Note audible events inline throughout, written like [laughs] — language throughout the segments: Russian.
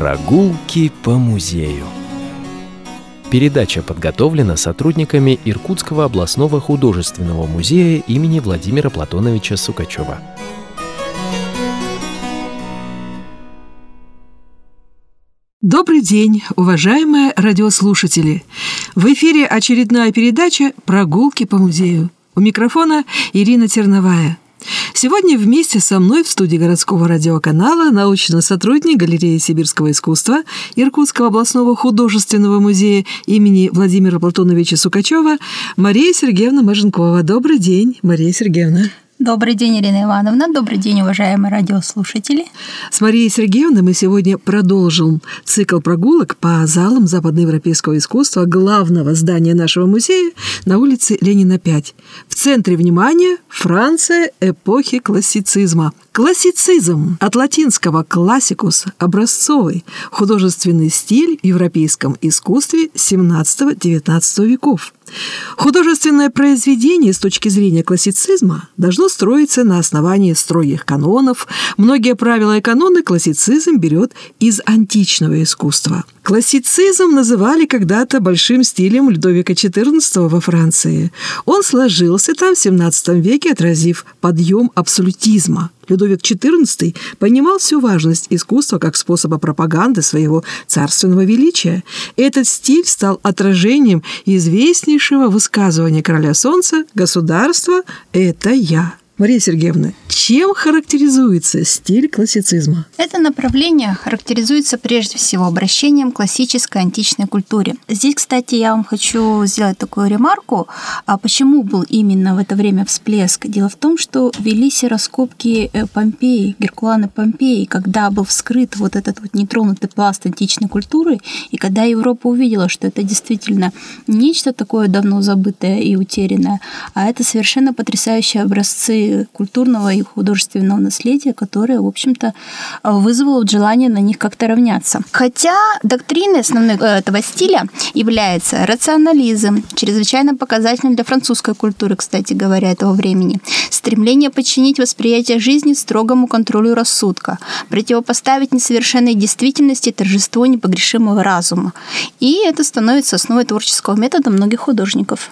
Прогулки по музею. Передача подготовлена сотрудниками Иркутского областного художественного музея имени Владимира Платоновича Сукачева. Добрый день, уважаемые радиослушатели! В эфире очередная передача «Прогулки по музею». У микрофона Ирина Терновая. Сегодня вместе со мной в студии городского радиоканала научный сотрудник галереи сибирского искусства Иркутского областного художественного музея имени Владимира Платоновича Сукачева Мария Сергеевна Маженкова. Добрый день, Мария Сергеевна. Добрый день, Ирина Ивановна. Добрый день, уважаемые радиослушатели. С Марией Сергеевной мы сегодня продолжим цикл прогулок по залам западноевропейского искусства главного здания нашего музея на улице Ленина 5. В центре внимания Франция эпохи классицизма. Классицизм от латинского «классикус» – образцовый художественный стиль в европейском искусстве XVII-XIX веков – Художественное произведение с точки зрения классицизма должно строиться на основании строгих канонов. Многие правила и каноны классицизм берет из античного искусства. Классицизм называли когда-то большим стилем Людовика XIV во Франции. Он сложился там в XVII веке, отразив подъем абсолютизма. Людовик XIV понимал всю важность искусства как способа пропаганды своего царственного величия. Этот стиль стал отражением известнейшего высказывания короля солнца «Государство – это я». Мария Сергеевна, чем характеризуется стиль классицизма? Это направление характеризуется прежде всего обращением к классической античной культуре. Здесь, кстати, я вам хочу сделать такую ремарку. А почему был именно в это время всплеск? Дело в том, что велись раскопки э, Помпеи, Геркулана Помпеи, когда был вскрыт вот этот вот нетронутый пласт античной культуры, и когда Европа увидела, что это действительно нечто такое давно забытое и утерянное, а это совершенно потрясающие образцы культурного и художественного наследия, которое, в общем-то, вызвало желание на них как-то равняться. Хотя доктриной основной э, этого стиля является рационализм, чрезвычайно показательным для французской культуры, кстати говоря, этого времени, стремление подчинить восприятие жизни строгому контролю рассудка, противопоставить несовершенной действительности торжество непогрешимого разума. И это становится основой творческого метода многих художников.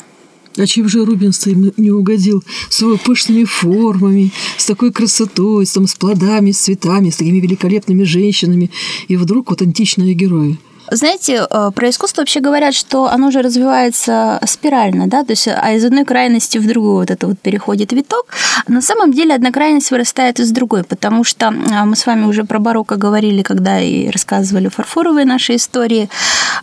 А чем же Рубинс им не угодил? С его пышными формами, с такой красотой, с, там, с плодами, с цветами, с такими великолепными женщинами. И вдруг вот античные герои – знаете, э, про искусство вообще говорят, что оно же развивается спирально, да, то есть а из одной крайности в другую вот это вот переходит виток. На самом деле одна крайность вырастает из другой, потому что а, мы с вами уже про барокко говорили, когда и рассказывали фарфоровые наши истории.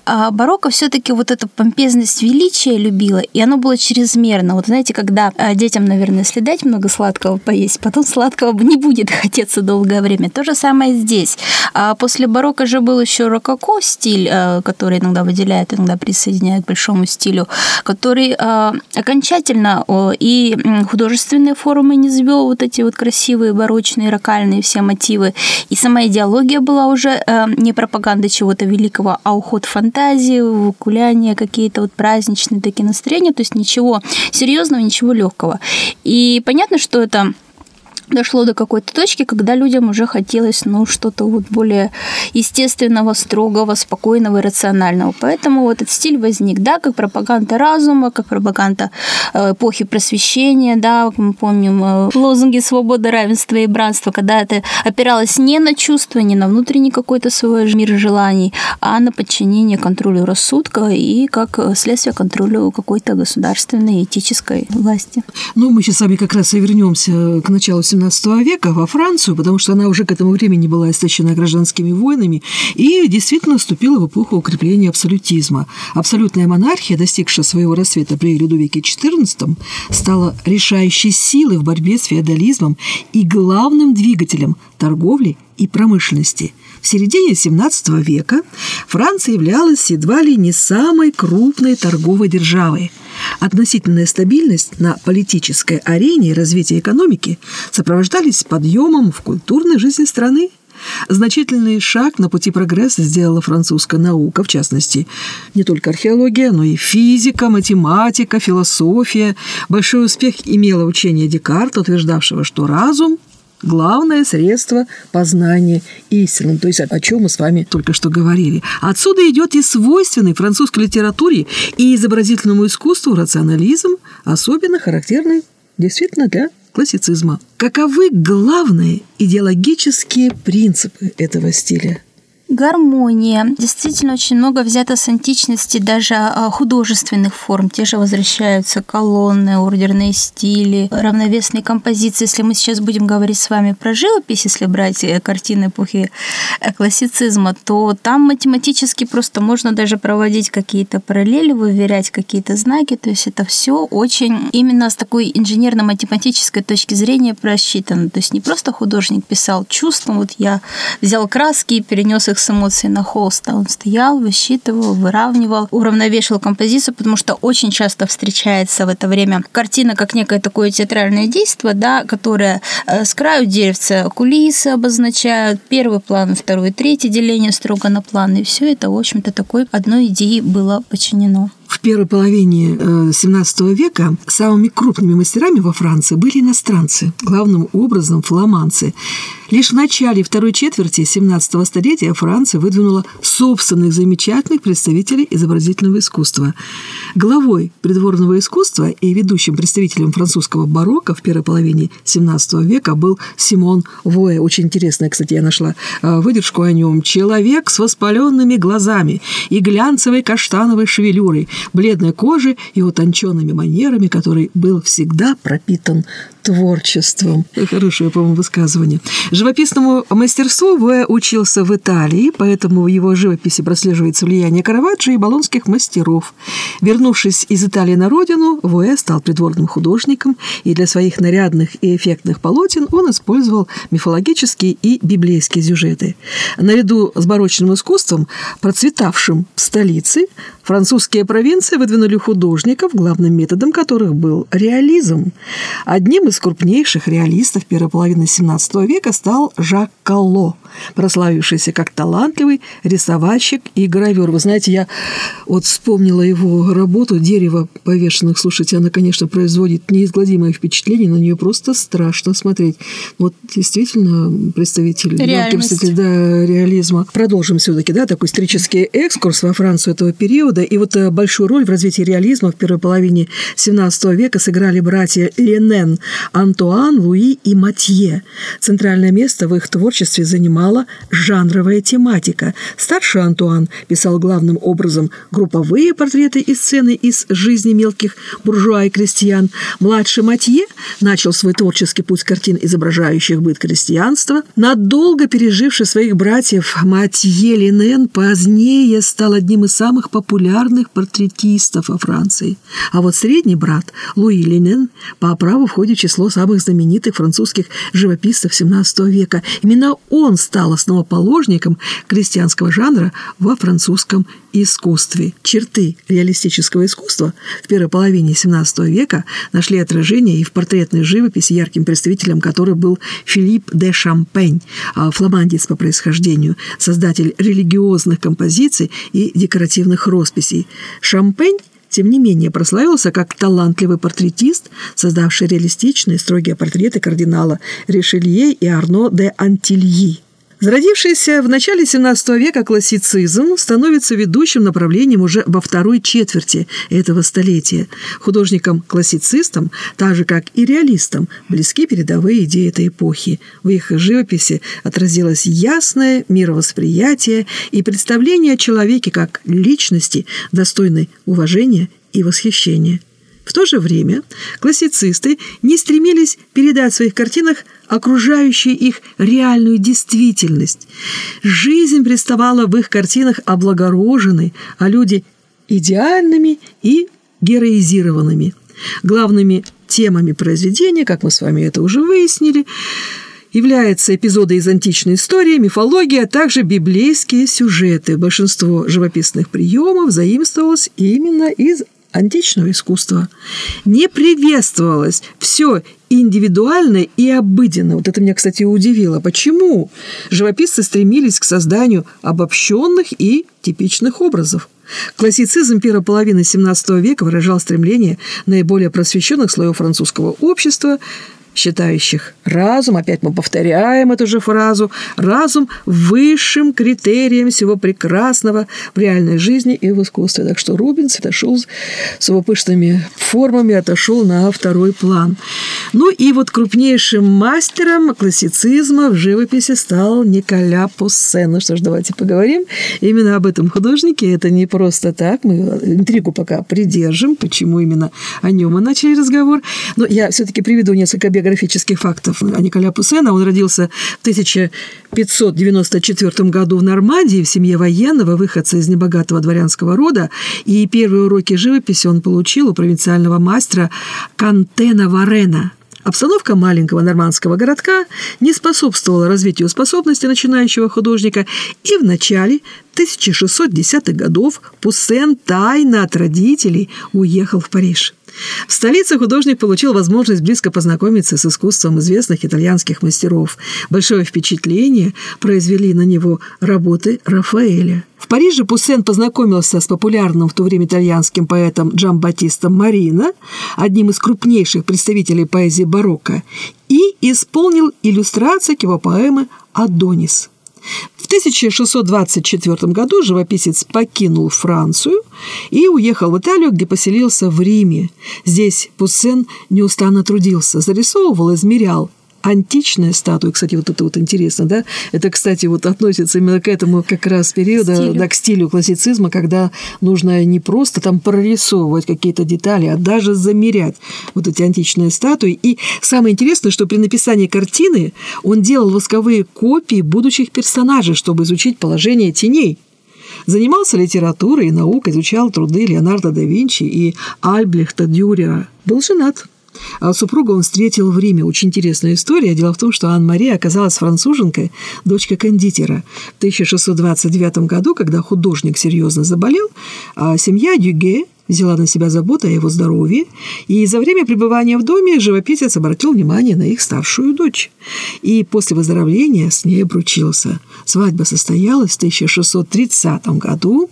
А барокко все таки вот эту помпезность величия любила, и оно было чрезмерно. Вот знаете, когда а, детям, наверное, если дать много сладкого поесть, потом сладкого не будет [laughs] хотеться долгое время. То же самое здесь. А после барокко же был еще рококо стиль, стиль, э, который иногда выделяет, иногда присоединяет к большому стилю, который э, окончательно и художественные форумы не звел вот эти вот красивые, барочные, рокальные все мотивы. И сама идеология была уже э, не пропаганда чего-то великого, а уход фантазии, в какие-то вот праздничные такие настроения, то есть ничего серьезного, ничего легкого. И понятно, что это дошло до какой-то точки, когда людям уже хотелось ну, что-то вот более естественного, строгого, спокойного и рационального. Поэтому вот этот стиль возник, да, как пропаганда разума, как пропаганда э, эпохи просвещения, да, мы помним э, лозунги свободы, равенства и братства, когда это опиралось не на чувства, не на внутренний какой-то свой мир желаний, а на подчинение контролю рассудка и как следствие контролю какой-то государственной этической власти. Ну, мы сейчас с вами как раз и вернемся к началу XVII века во Францию, потому что она уже к этому времени была истощена гражданскими войнами и действительно вступила в эпоху укрепления абсолютизма. Абсолютная монархия, достигшая своего рассвета при Людовике XIV, стала решающей силой в борьбе с феодализмом и главным двигателем торговли и промышленности. В середине XVII века Франция являлась едва ли не самой крупной торговой державой – Относительная стабильность на политической арене и развитие экономики сопровождались подъемом в культурной жизни страны. Значительный шаг на пути прогресса сделала французская наука, в частности, не только археология, но и физика, математика, философия. Большой успех имело учение Декарта, утверждавшего, что разум главное средство познания истины. То есть о чем мы с вами только что говорили. Отсюда идет и свойственный французской литературе и изобразительному искусству рационализм, особенно характерный действительно для классицизма. Каковы главные идеологические принципы этого стиля? Гармония. Действительно, очень много взято с античности, даже а, художественных форм. Те же возвращаются колонны, ордерные стили, равновесные композиции. Если мы сейчас будем говорить с вами про живопись, если брать э, картины эпохи э, классицизма, то там математически просто можно даже проводить какие-то параллели, выверять какие-то знаки. То есть это все очень именно с такой инженерно-математической точки зрения просчитано. То есть не просто художник писал чувством, вот я взял краски и перенес их их с эмоций на холст. Он стоял, высчитывал, выравнивал, уравновешивал композицию, потому что очень часто встречается в это время картина как некое такое театральное действие, да, которое э, с краю деревца кулисы обозначают, первый план, второй, третий деление строго на план, и все это, в общем-то, такой одной идеи было подчинено. В первой половине XVII э, века самыми крупными мастерами во Франции были иностранцы, главным образом фламандцы. Лишь в начале второй четверти XVII столетия Франция выдвинула собственных замечательных представителей изобразительного искусства. Главой придворного искусства и ведущим представителем французского барокко в первой половине XVII века был Симон Вуэ. Очень интересно, кстати, я нашла э, выдержку о нем. «Человек с воспаленными глазами и глянцевой каштановой шевелюрой, бледной кожей и утонченными манерами, который был всегда пропитан творчеством. Хорошее, по-моему, высказывание. Живописному мастерству В учился в Италии, поэтому в его живописи прослеживается влияние Караваджо и болонских мастеров. Вернувшись из Италии на родину, В стал придворным художником, и для своих нарядных и эффектных полотен он использовал мифологические и библейские сюжеты. Наряду с барочным искусством, процветавшим в столице, французские провинции выдвинули художников, главным методом которых был реализм. Одним из крупнейших реалистов первой половины XVII века стал Жак Калло, прославившийся как талантливый рисовальщик и гравер. Вы знаете, я вот вспомнила его работу «Дерево повешенных». Слушайте, она, конечно, производит неизгладимое впечатление, на нее просто страшно смотреть. Вот действительно представитель, представитель да, реализма. Продолжим все-таки, да, такой исторический экскурс во Францию этого периода. И вот э, большую роль в развитии реализма в первой половине XVII века сыграли братья Ленен, Антуан, Луи и Матье. Центральное место в их творчестве занимала жанровая тематика. Старший Антуан писал главным образом групповые портреты и сцены из жизни мелких буржуа и крестьян. Младший Матье начал свой творческий путь картин, изображающих быт крестьянства. Надолго переживший своих братьев, Матье Линен позднее стал одним из самых популярных портретистов во Франции. А вот средний брат Луи Линен по праву входит в число число самых знаменитых французских живописцев XVII века. Именно он стал основоположником крестьянского жанра во французском искусстве. Черты реалистического искусства в первой половине XVII века нашли отражение и в портретной живописи, ярким представителем которой был Филипп де Шампень, а, фламандец по происхождению, создатель религиозных композиций и декоративных росписей. Шампень тем не менее прославился как талантливый портретист, создавший реалистичные строгие портреты кардинала Ришелье и Арно де Антильи. Зародившийся в начале XVII века классицизм становится ведущим направлением уже во второй четверти этого столетия. Художникам-классицистам, так же как и реалистам, близки передовые идеи этой эпохи. В их живописи отразилось ясное мировосприятие и представление о человеке как личности, достойной уважения и восхищения. В то же время классицисты не стремились передать в своих картинах окружающую их реальную действительность. Жизнь представала в их картинах облагороженной, а люди – идеальными и героизированными. Главными темами произведения, как мы с вами это уже выяснили, являются эпизоды из античной истории, мифология, а также библейские сюжеты. Большинство живописных приемов заимствовалось именно из античного искусства не приветствовалось все индивидуально и обыденно. Вот это меня, кстати, удивило. Почему живописцы стремились к созданию обобщенных и типичных образов? Классицизм первой половины XVII века выражал стремление наиболее просвещенных слоев французского общества считающих разум, опять мы повторяем эту же фразу, разум высшим критерием всего прекрасного в реальной жизни и в искусстве. Так что Рубинс отошел с его пышными формами, отошел на второй план. Ну и вот крупнейшим мастером классицизма в живописи стал Николя Пуссен. Ну что ж, давайте поговорим именно об этом художнике. Это не просто так, мы интригу пока придержим, почему именно о нем мы начали разговор. Но я все-таки приведу несколько биографических фактов о Николя Пуссена. Он родился в 1594 году в Нормандии в семье военного, выходца из небогатого дворянского рода. И первые уроки живописи он получил у провинциального мастера Кантена Варена – Обстановка маленького нормандского городка не способствовала развитию способности начинающего художника, и в начале 1610-х годов Пуссен тайно от родителей уехал в Париж. В столице художник получил возможность близко познакомиться с искусством известных итальянских мастеров. Большое впечатление произвели на него работы Рафаэля. В Париже Пуссен познакомился с популярным в то время итальянским поэтом Джамбатистом Марина, одним из крупнейших представителей поэзии барокко, и исполнил иллюстрации к его поэмы «Адонис». В 1624 году живописец покинул Францию и уехал в Италию, где поселился в Риме. Здесь Пуссен неустанно трудился, зарисовывал, измерял античная статуя, кстати, вот это вот интересно, да, это, кстати, вот относится именно к этому как раз периоду, стилю. да, к стилю классицизма, когда нужно не просто там прорисовывать какие-то детали, а даже замерять вот эти античные статуи. И самое интересное, что при написании картины он делал восковые копии будущих персонажей, чтобы изучить положение теней. Занимался литературой и наукой, изучал труды Леонардо да Винчи и Альбрехта Дюрера. Был женат. А супруга он встретил в Риме. Очень интересная история. Дело в том, что Анна-Мария оказалась француженкой, дочка кондитера. В 1629 году, когда художник серьезно заболел, а семья Дюге взяла на себя заботу о его здоровье, и за время пребывания в доме живописец обратил внимание на их старшую дочь. И после выздоровления с ней обручился. Свадьба состоялась в 1630 году.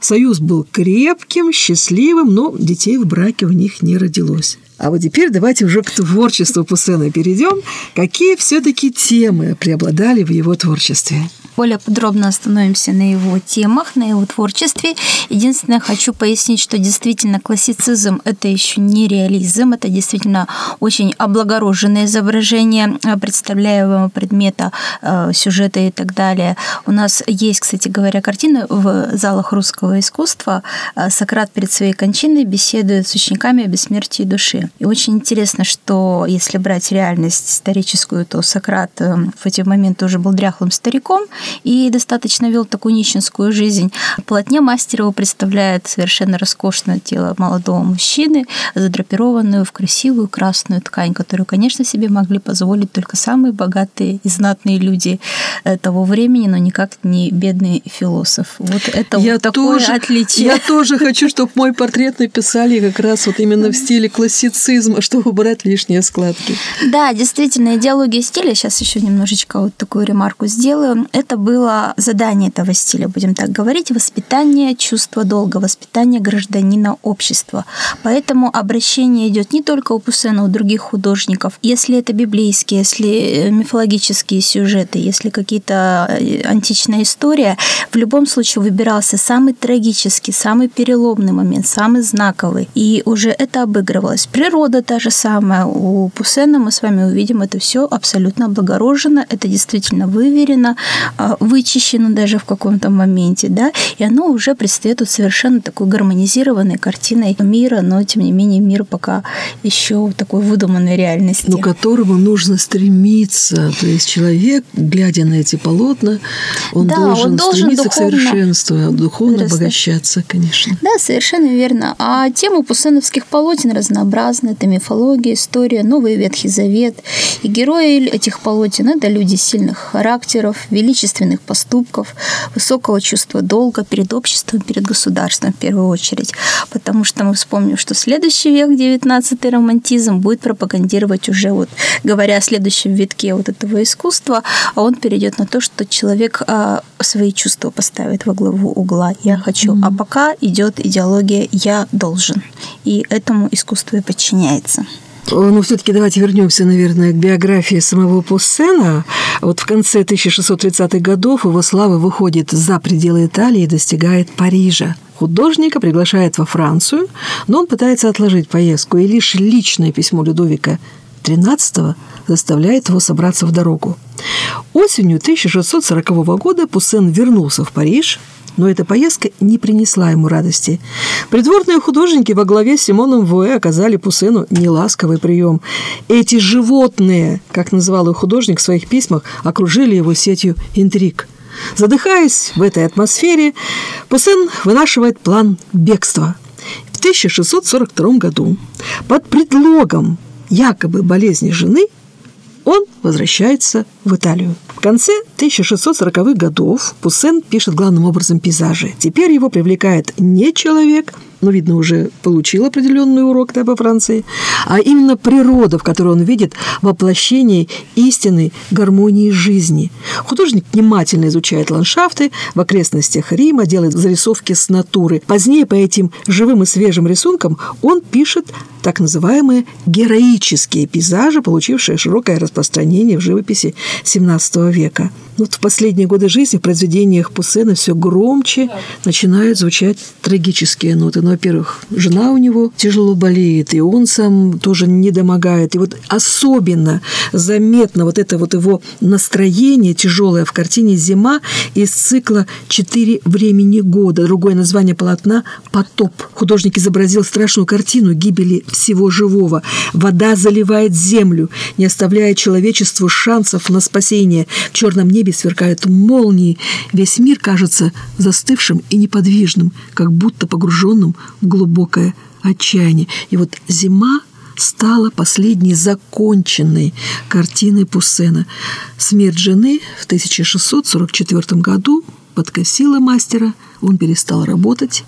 Союз был крепким, счастливым, но детей в браке у них не родилось. А вот теперь давайте уже к творчеству Пуссена перейдем. Какие все-таки темы преобладали в его творчестве? Более подробно остановимся на его темах, на его творчестве. Единственное, хочу пояснить, что действительно классицизм – это еще не реализм, это действительно очень облагороженное изображение э, представляемого предмета, э, сюжета и так далее. У нас есть, кстати говоря, картины в залах русского искусства. Э, Сократ перед своей кончиной беседует с учениками о бессмертии души. И очень интересно, что если брать реальность историческую, то Сократ в эти моменты уже был дряхлым стариком, и достаточно вел такую нищенскую жизнь. Полотне Мастерова представляет совершенно роскошное тело молодого мужчины, задрапированную в красивую красную ткань, которую, конечно, себе могли позволить только самые богатые и знатные люди э, того времени, но никак не бедный философ. Вот это я вот такое тоже, отличие. Я тоже хочу, чтобы мой портрет написали как раз вот именно в стиле классицизма, чтобы убрать лишние складки. Да, действительно, идеология стиля, сейчас еще немножечко вот такую ремарку сделаю, это было задание этого стиля, будем так говорить, воспитание чувства долга, воспитание гражданина общества. Поэтому обращение идет не только у Пуссена, у других художников. Если это библейские, если э, мифологические сюжеты, если какие-то э, античная история, в любом случае выбирался самый трагический, самый переломный момент, самый знаковый. И уже это обыгрывалось. Природа та же самая. У Пуссена мы с вами увидим это все абсолютно облагорожено, это действительно выверено, вычищено даже в каком-то моменте, да, и оно уже предстает вот совершенно такой гармонизированной картиной мира, но тем не менее мир пока еще в такой выдуманной реальности. Но к которому нужно стремиться, то есть человек, глядя на эти полотна, он, да, должен, он должен стремиться духовно к совершенству, а духовно вырастать. обогащаться, конечно. Да, совершенно верно. А тема пусеновских полотен разнообразна. Это мифология, история, Новый Ветхий Завет. И герои этих полотен – это люди сильных характеров, величественных ответственных поступков, высокого чувства долга перед обществом, перед государством в первую очередь. Потому что мы вспомним, что следующий век, 19 романтизм, будет пропагандировать уже, вот, говоря о следующем витке вот этого искусства, а он перейдет на то, что человек а, свои чувства поставит во главу угла. Я хочу. Mm-hmm. А пока идет идеология «я должен». И этому искусство и подчиняется. Но все-таки давайте вернемся, наверное, к биографии самого Пуссена. Вот в конце 1630-х годов его слава выходит за пределы Италии и достигает Парижа. Художника приглашает во Францию, но он пытается отложить поездку, и лишь личное письмо Людовика XIII заставляет его собраться в дорогу. Осенью 1640 года Пуссен вернулся в Париж, но эта поездка не принесла ему радости. Придворные художники во главе с Симоном Вуэ оказали Пуссену неласковый прием. Эти животные, как называл их художник в своих письмах, окружили его сетью интриг. Задыхаясь в этой атмосфере, Пуссен вынашивает план бегства. В 1642 году под предлогом якобы болезни жены он возвращается в Италию. В конце 1640-х годов Пуссен пишет главным образом пейзажи. Теперь его привлекает не человек, но, видно, уже получил определенный урок да, по Франции, а именно природа, в которой он видит воплощение истинной гармонии жизни. Художник внимательно изучает ландшафты в окрестностях Рима, делает зарисовки с натуры. Позднее по этим живым и свежим рисункам он пишет так называемые героические пейзажи, получившие широкое распространение в живописи XVII века. Вот в последние годы жизни в произведениях Пуссена все громче начинают звучать трагические ноты. Но, во-первых, жена у него тяжело болеет, и он сам тоже не домогает. И вот особенно заметно вот это вот его настроение тяжелое в картине «Зима» из цикла «Четыре времени года». Другое название полотна «Потоп». Художник изобразил страшную картину гибели всего живого. Вода заливает землю, не оставляя человечеству шансов на спасение. В черном небе сверкают молнии. Весь мир кажется застывшим и неподвижным, как будто погруженным в глубокое отчаяние. И вот зима стала последней законченной картиной Пуссена. Смерть жены в 1644 году подкосила мастера, он перестал работать,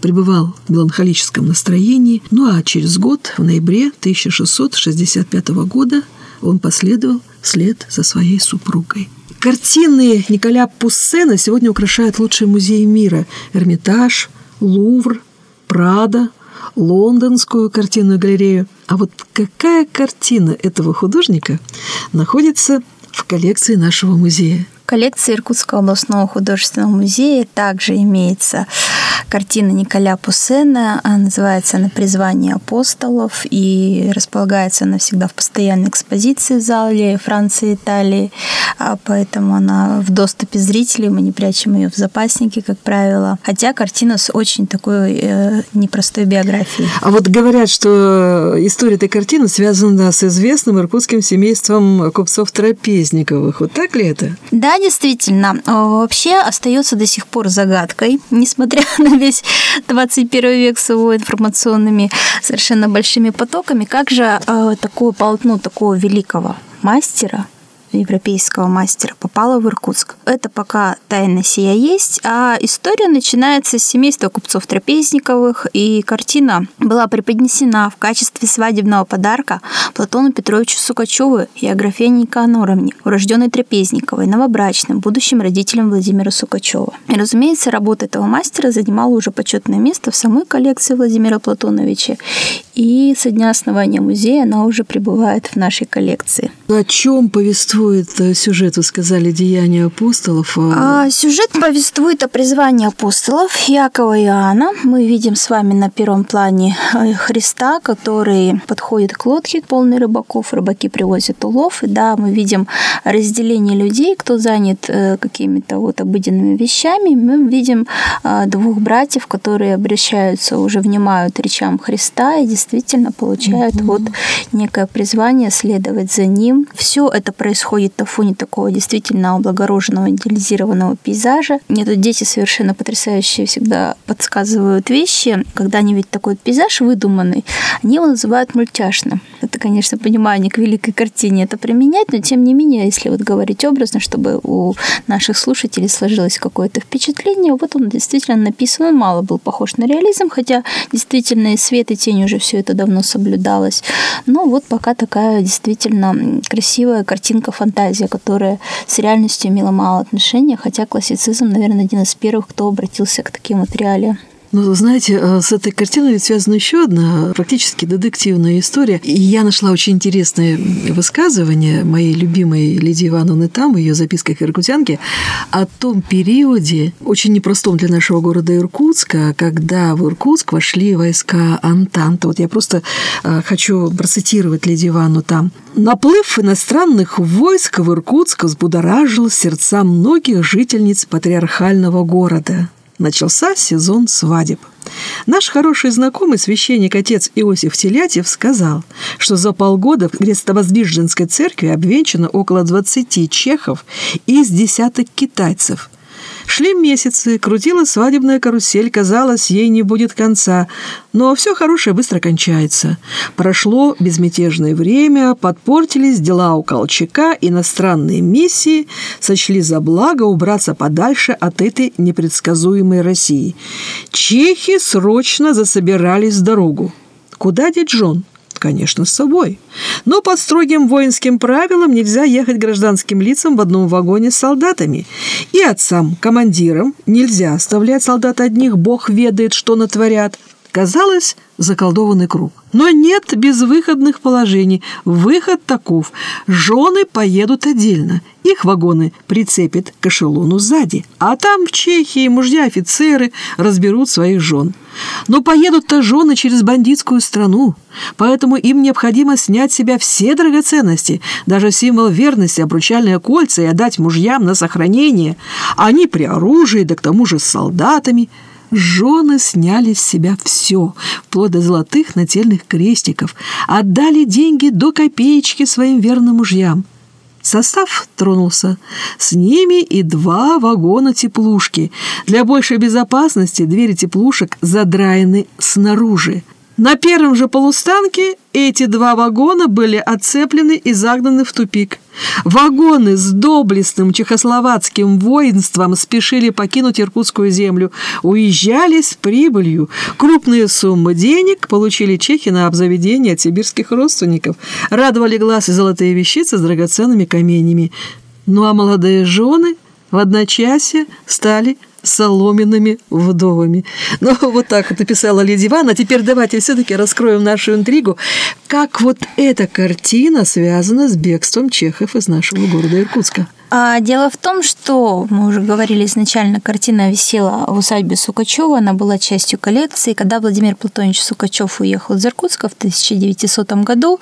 пребывал в меланхолическом настроении. Ну а через год, в ноябре 1665 года, он последовал вслед за своей супругой. Картины Николя Пуссена сегодня украшают лучшие музеи мира. Эрмитаж, Лувр, Прада, Лондонскую картинную галерею. А вот какая картина этого художника находится в коллекции нашего музея? Коллекции Иркутского областного художественного музея также имеется картина Николя Пуссена. Она называется «На призвание апостолов» и располагается она всегда в постоянной экспозиции в зале Франции и Италии. А поэтому она в доступе зрителей, мы не прячем ее в запаснике, как правило. Хотя картина с очень такой э, непростой биографией. А вот говорят, что история этой картины связана с известным иркутским семейством купцов-трапезниковых. Вот так ли это? Да, действительно. Вообще остается до сих пор загадкой, [laughs] несмотря на [laughs] весь 21 век с его информационными совершенно большими потоками, как же э, такое полотно такого великого мастера европейского мастера попала в Иркутск. Это пока тайна сия есть, а история начинается с семейства купцов Трапезниковых, и картина была преподнесена в качестве свадебного подарка Платону Петровичу Сукачеву и Аграфене Никаноровне, урожденной Трапезниковой, новобрачным, будущим родителям Владимира Сукачева. И, разумеется, работа этого мастера занимала уже почетное место в самой коллекции Владимира Платоновича, и со дня основания музея она уже пребывает в нашей коллекции. О чем повествует э, сюжет, вы сказали, «Деяния апостолов»? А... А, сюжет повествует о призвании апостолов Якова и Иоанна. Мы видим с вами на первом плане э, Христа, который подходит к лодке, полной рыбаков. Рыбаки привозят улов. И да, мы видим разделение людей, кто занят э, какими-то вот обыденными вещами. Мы видим двух братьев, которые обращаются, уже внимают речам Христа и действительно действительно получают mm-hmm. вот некое призвание следовать за ним. Все это происходит на фоне такого действительно облагороженного, идеализированного пейзажа. Мне тут дети совершенно потрясающие всегда подсказывают вещи. Когда они видят такой пейзаж выдуманный, они его называют мультяшным. Это, конечно, понимание к великой картине это применять, но тем не менее, если вот говорить образно, чтобы у наших слушателей сложилось какое-то впечатление, вот он действительно написан, он мало был похож на реализм, хотя действительно и свет, и тень уже все это давно соблюдалось. Но вот пока такая действительно красивая картинка, фантазия, которая с реальностью имела мало отношения, хотя классицизм, наверное, один из первых, кто обратился к таким вот реалиям. Ну, знаете, э, с этой картиной ведь связана еще одна практически детективная история. И я нашла очень интересное высказывание моей любимой Лидии Ивановны там, в ее записках иркутянки, о том периоде, очень непростом для нашего города Иркутска, когда в Иркутск вошли войска Антанта. Вот я просто э, хочу процитировать Лидию Ивановну там. «Наплыв иностранных войск в Иркутск взбудоражил сердца многих жительниц патриархального города» начался сезон свадеб. Наш хороший знакомый священник отец Иосиф Телятьев сказал, что за полгода в Крестовоздвиженской церкви обвенчано около 20 чехов из десяток китайцев – Шли месяцы, крутилась свадебная карусель, казалось, ей не будет конца. Но все хорошее быстро кончается. Прошло безмятежное время, подпортились дела у Колчака, иностранные миссии сочли за благо убраться подальше от этой непредсказуемой России. Чехи срочно засобирались в дорогу. Куда деть Джон? Конечно, с собой. Но под строгим воинским правилам нельзя ехать гражданским лицам в одном вагоне с солдатами. И отцам, командирам нельзя оставлять солдат одних, бог ведает, что натворят. Казалось, заколдованный круг. Но нет безвыходных положений. Выход таков. Жены поедут отдельно. Их вагоны прицепят к эшелону сзади. А там в Чехии мужья-офицеры разберут своих жен. Но поедут-то жены через бандитскую страну. Поэтому им необходимо снять с себя все драгоценности, даже символ верности, обручальные кольца и отдать мужьям на сохранение. Они при оружии, да к тому же с солдатами – Жены сняли с себя все, вплоть до золотых нательных крестиков, отдали деньги до копеечки своим верным мужьям. Состав тронулся. С ними и два вагона теплушки. Для большей безопасности двери теплушек задраены снаружи. На первом же полустанке эти два вагона были отцеплены и загнаны в тупик. Вагоны с доблестным чехословацким воинством спешили покинуть Иркутскую землю, уезжали с прибылью. Крупные суммы денег получили чехи на обзаведение от сибирских родственников, радовали глаз и золотые вещицы с драгоценными каменями. Ну а молодые жены в одночасье стали соломенными вдовами. Ну, [laughs] вот так вот написала Леди Ивановна. А теперь давайте все-таки раскроем нашу интригу. Как вот эта картина связана с бегством чехов из нашего города Иркутска? А дело в том, что мы уже говорили изначально, картина висела в усадьбе Сукачева, она была частью коллекции. Когда Владимир Платонович Сукачев уехал из Иркутска в 1900 году,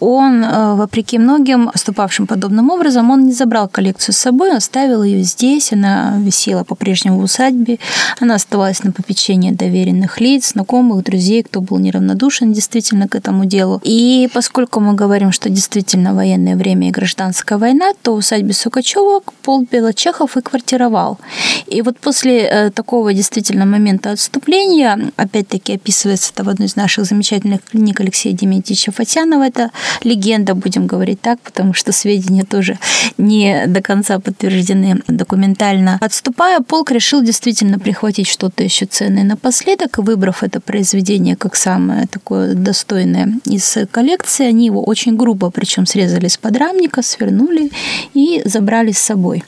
он, э, вопреки многим поступавшим подобным образом, он не забрал коллекцию с собой, оставил ее здесь, она висела по-прежнему в усадьбе, она оставалась на попечении доверенных лиц, знакомых, друзей, кто был неравнодушен действительно к этому делу. И поскольку мы говорим, что действительно военное время и гражданская война, то усадьбе Сукачева Пугачева Пол Белочехов и квартировал. И вот после э, такого действительно момента отступления, опять-таки описывается это в одной из наших замечательных книг Алексея Дементьевича Фатянова, это легенда, будем говорить так, потому что сведения тоже не до конца подтверждены документально. Отступая, полк решил действительно прихватить что-то еще ценное напоследок, и выбрав это произведение как самое такое достойное из коллекции, они его очень грубо, причем срезали с подрамника, свернули и забрали брали с собой.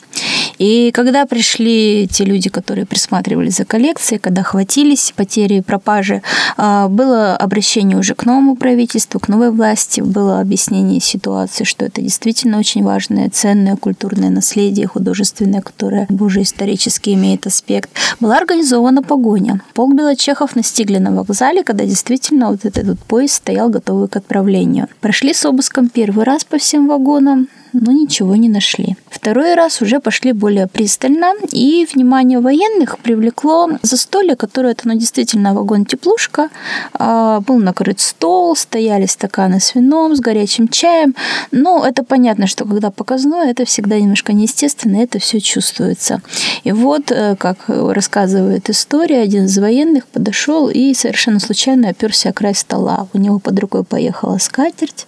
И когда пришли те люди, которые присматривали за коллекцией, когда хватились потери и пропажи, а, было обращение уже к новому правительству, к новой власти, было объяснение ситуации, что это действительно очень важное, ценное культурное наследие художественное, которое уже исторически имеет аспект. Была организована погоня. Полк Белочехов настигли на вокзале, когда действительно вот этот вот поезд стоял готовый к отправлению. Прошли с обыском первый раз по всем вагонам, но ничего не нашли. Второй раз уже пошли более пристально, и внимание военных привлекло застолье, которое это ну, действительно вагон-теплушка. А, был накрыт стол, стояли стаканы с вином, с горячим чаем. Но это понятно, что когда показное, это всегда немножко неестественно, это все чувствуется. И вот, э, как рассказывает история, один из военных подошел и совершенно случайно оперся о край стола. У него под рукой поехала скатерть,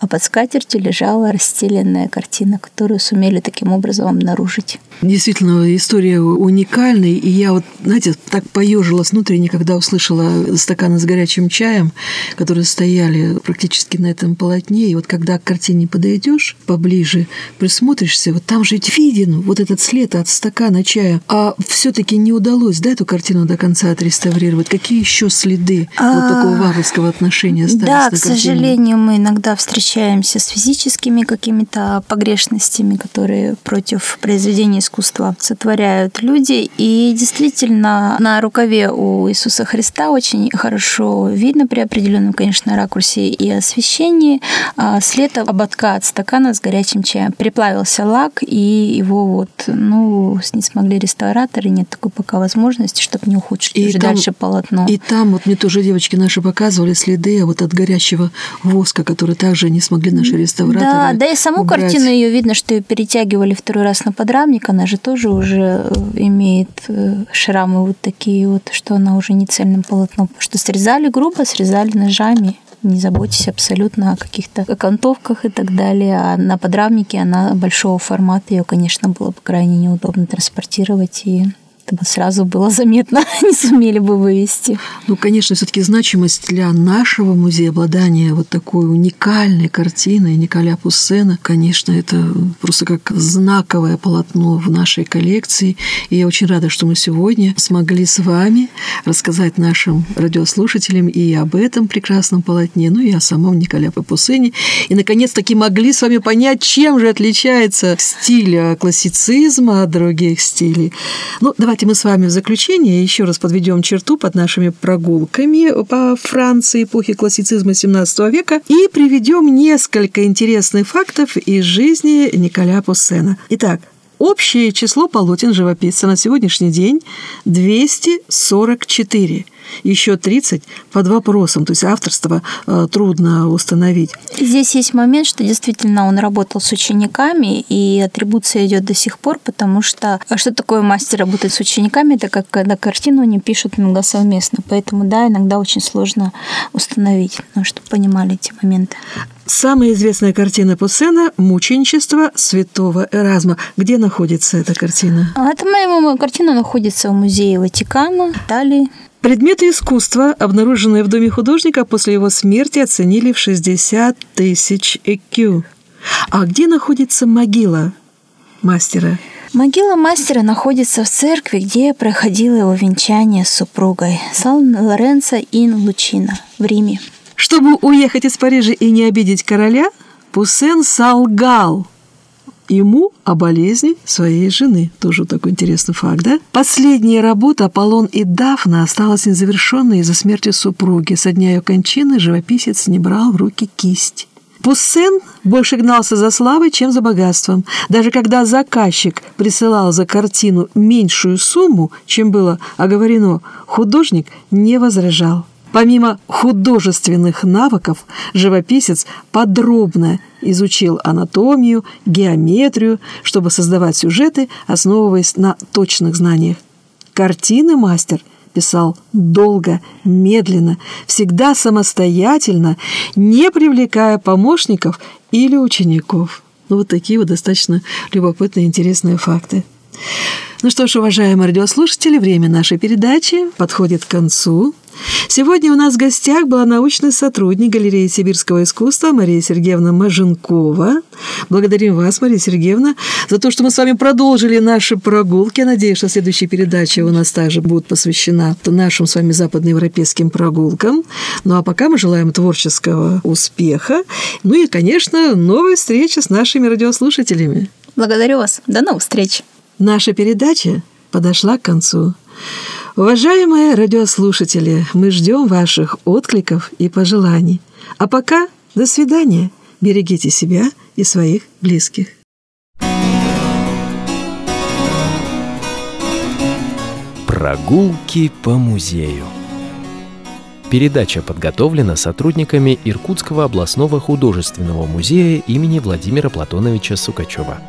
а под скатертью лежала расстеленная картина, которую сумели таким образом обнаружить. Действительно, история уникальная, и я вот, знаете, так поежилась внутренне, когда услышала стаканы с горячим чаем, которые стояли практически на этом полотне, и вот когда к картине подойдешь поближе, присмотришься, вот там же ведь виден вот этот след от стакана чая, а все-таки не удалось, да, эту картину до конца отреставрировать. Какие еще следы а... вот такого варварского отношения остались Да, к сожалению, мы иногда встречаемся с физическими какими-то погрешностями, которые против произведения искусства сотворяют люди. И действительно, на рукаве у Иисуса Христа очень хорошо видно при определенном, конечно, ракурсе и освещении а, след ободка от стакана с горячим чаем. Приплавился лак, и его вот, ну, не смогли реставраторы, нет такой пока возможности, чтобы не ухудшить и уже там, дальше полотно. И там вот мне тоже девочки наши показывали следы вот от горящего воска, который также не смогли наши реставраторы Да, да и саму убрать. картину ее видно, что ее перетягивали второй раз на подрамник, она же тоже уже э, имеет э, шрамы вот такие вот, что она уже не цельным полотном. Что срезали грубо, срезали ножами не заботьтесь абсолютно о каких-то окантовках и так далее. А на подрамнике она большого формата, ее, конечно, было бы крайне неудобно транспортировать и это сразу было заметно, [laughs] не сумели бы вывести. Ну, конечно, все-таки значимость для нашего музея обладания вот такой уникальной картиной Николя Пуссена, конечно, это просто как знаковое полотно в нашей коллекции. И я очень рада, что мы сегодня смогли с вами рассказать нашим радиослушателям и об этом прекрасном полотне, ну и о самом Николя Пуссене. И, наконец-таки, могли с вами понять, чем же отличается стиль классицизма от других стилей. Ну, давайте Давайте мы с вами в заключение еще раз подведем черту под нашими прогулками по Франции эпохи классицизма XVII века и приведем несколько интересных фактов из жизни Николя Пуссена. Итак, Общее число полотен живописца. На сегодняшний день 244 еще 30 под вопросом, то есть авторство э, трудно установить. Здесь есть момент, что действительно он работал с учениками, и атрибуция идет до сих пор, потому что а что такое мастер работать с учениками, это как когда картину они пишут иногда совместно, поэтому да, иногда очень сложно установить, ну, чтобы понимали эти моменты. Самая известная картина Пуссена «Мученичество святого Эразма». Где находится эта картина? А эта моя картина находится в музее Ватикана, Италии. Предметы искусства, обнаруженные в доме художника после его смерти, оценили в 60 тысяч ЭКЮ. А где находится могила мастера? Могила мастера находится в церкви, где проходило его венчание с супругой Сан-Лоренцо ин Лучино в Риме. Чтобы уехать из Парижа и не обидеть короля, Пуссен солгал ему о болезни своей жены. Тоже такой интересный факт, да? Последняя работа «Аполлон и Дафна» осталась незавершенной из-за смерти супруги. Со дня ее кончины живописец не брал в руки кисть. Пуссен больше гнался за славой, чем за богатством. Даже когда заказчик присылал за картину меньшую сумму, чем было оговорено, художник не возражал. Помимо художественных навыков, живописец подробно изучил анатомию, геометрию, чтобы создавать сюжеты, основываясь на точных знаниях. Картины мастер писал долго, медленно, всегда самостоятельно, не привлекая помощников или учеников. Ну, вот такие вот достаточно любопытные, интересные факты. Ну что ж, уважаемые радиослушатели, время нашей передачи подходит к концу. Сегодня у нас в гостях была научный сотрудник галереи сибирского искусства Мария Сергеевна Маженкова. Благодарим вас, Мария Сергеевна, за то, что мы с вами продолжили наши прогулки. Я надеюсь, что следующая передача у нас также будет посвящена нашим с вами западноевропейским прогулкам. Ну а пока мы желаем творческого успеха. Ну и, конечно, новой встречи с нашими радиослушателями. Благодарю вас. До новых встреч. Наша передача подошла к концу. Уважаемые радиослушатели, мы ждем ваших откликов и пожеланий. А пока до свидания. Берегите себя и своих близких. Прогулки по музею. Передача подготовлена сотрудниками Иркутского областного художественного музея имени Владимира Платоновича Сукачева.